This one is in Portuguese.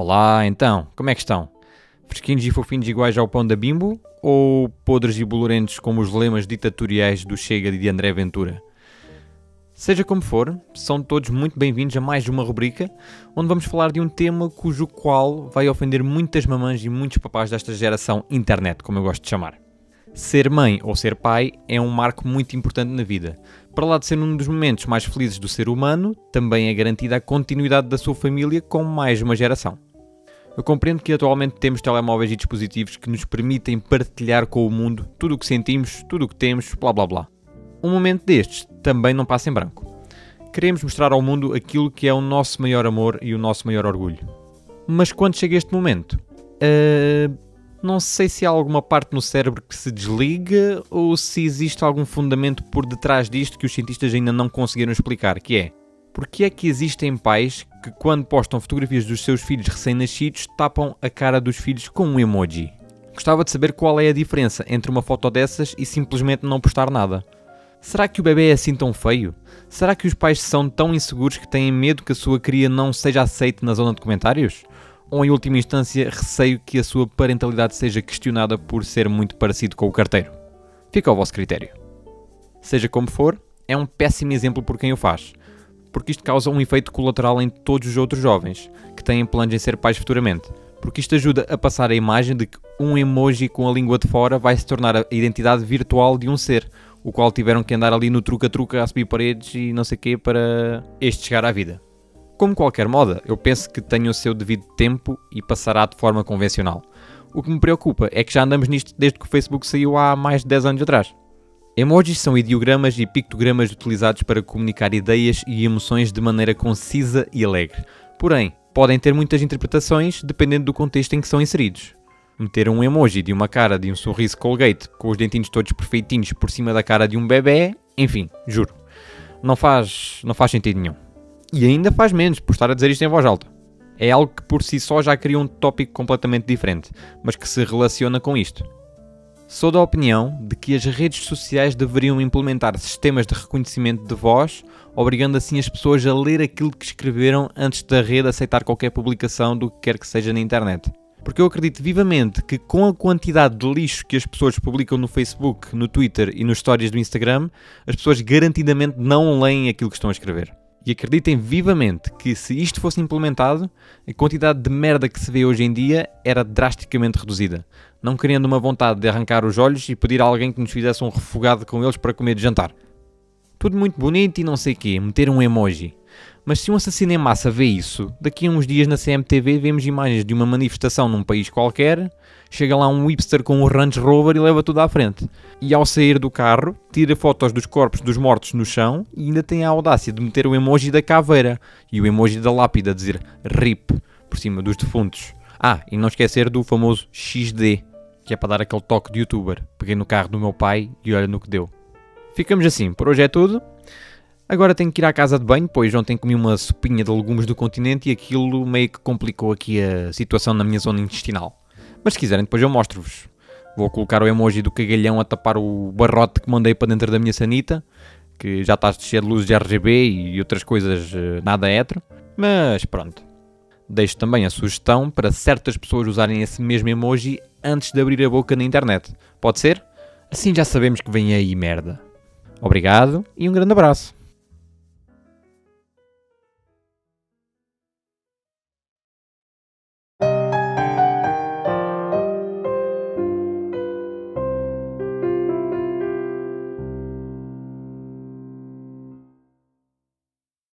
Olá, então, como é que estão? Fresquinhos e fofinhos iguais ao pão da Bimbo ou podres e bolorentos como os lemas ditatoriais do Chega de André Ventura? Seja como for, são todos muito bem-vindos a mais uma rubrica onde vamos falar de um tema cujo qual vai ofender muitas mamães e muitos papás desta geração internet, como eu gosto de chamar. Ser mãe ou ser pai é um marco muito importante na vida. Para lá de ser um dos momentos mais felizes do ser humano, também é garantida a continuidade da sua família com mais uma geração. Eu compreendo que atualmente temos telemóveis e dispositivos que nos permitem partilhar com o mundo tudo o que sentimos, tudo o que temos, blá blá blá. Um momento destes também não passa em branco. Queremos mostrar ao mundo aquilo que é o nosso maior amor e o nosso maior orgulho. Mas quando chega este momento, uh, não sei se há alguma parte no cérebro que se desliga ou se existe algum fundamento por detrás disto que os cientistas ainda não conseguiram explicar, que é porque é que existem pais que quando postam fotografias dos seus filhos recém-nascidos tapam a cara dos filhos com um emoji? Gostava de saber qual é a diferença entre uma foto dessas e simplesmente não postar nada. Será que o bebê é assim tão feio? Será que os pais são tão inseguros que têm medo que a sua cria não seja aceite na zona de comentários? ou em última instância receio que a sua parentalidade seja questionada por ser muito parecido com o carteiro. Fica ao vosso critério. Seja como for, é um péssimo exemplo por quem o faz, porque isto causa um efeito colateral em todos os outros jovens que têm planos em ser pais futuramente, porque isto ajuda a passar a imagem de que um emoji com a língua de fora vai se tornar a identidade virtual de um ser, o qual tiveram que andar ali no truca-truca a subir paredes e não sei o quê para este chegar à vida. Como qualquer moda, eu penso que tem o seu devido tempo e passará de forma convencional. O que me preocupa é que já andamos nisto desde que o Facebook saiu há mais de 10 anos atrás. Emojis são ideogramas e pictogramas utilizados para comunicar ideias e emoções de maneira concisa e alegre. Porém, podem ter muitas interpretações dependendo do contexto em que são inseridos. Meter um emoji de uma cara de um sorriso Colgate com os dentinhos todos perfeitinhos por cima da cara de um bebê, enfim, juro, não faz, não faz sentido nenhum. E ainda faz menos por estar a dizer isto em voz alta. É algo que por si só já cria um tópico completamente diferente, mas que se relaciona com isto. Sou da opinião de que as redes sociais deveriam implementar sistemas de reconhecimento de voz, obrigando assim as pessoas a ler aquilo que escreveram antes da rede aceitar qualquer publicação do que quer que seja na internet. Porque eu acredito vivamente que com a quantidade de lixo que as pessoas publicam no Facebook, no Twitter e nos stories do Instagram, as pessoas garantidamente não leem aquilo que estão a escrever. E acreditem vivamente que se isto fosse implementado, a quantidade de merda que se vê hoje em dia era drasticamente reduzida. Não querendo uma vontade de arrancar os olhos e pedir a alguém que nos fizesse um refogado com eles para comer de jantar. Tudo muito bonito e não sei quê, meter um emoji. Mas se um assassino em massa vê isso, daqui a uns dias na CMTV vemos imagens de uma manifestação num país qualquer chega lá um hipster com um Range Rover e leva tudo à frente. E ao sair do carro, tira fotos dos corpos dos mortos no chão e ainda tem a audácia de meter o emoji da caveira e o emoji da lápida, dizer RIP por cima dos defuntos. Ah, e não esquecer do famoso XD, que é para dar aquele toque de youtuber. Peguei no carro do meu pai e olha no que deu. Ficamos assim, por hoje é tudo. Agora tenho que ir à casa de banho, pois ontem comi uma sopinha de legumes do continente e aquilo meio que complicou aqui a situação na minha zona intestinal. Mas se quiserem, depois eu mostro-vos. Vou colocar o emoji do cagalhão a tapar o barrote que mandei para dentro da minha sanita, que já está cheio de luzes de RGB e outras coisas eh, nada hetero. Mas pronto. Deixo também a sugestão para certas pessoas usarem esse mesmo emoji antes de abrir a boca na internet. Pode ser? Assim já sabemos que vem aí merda. Obrigado e um grande abraço.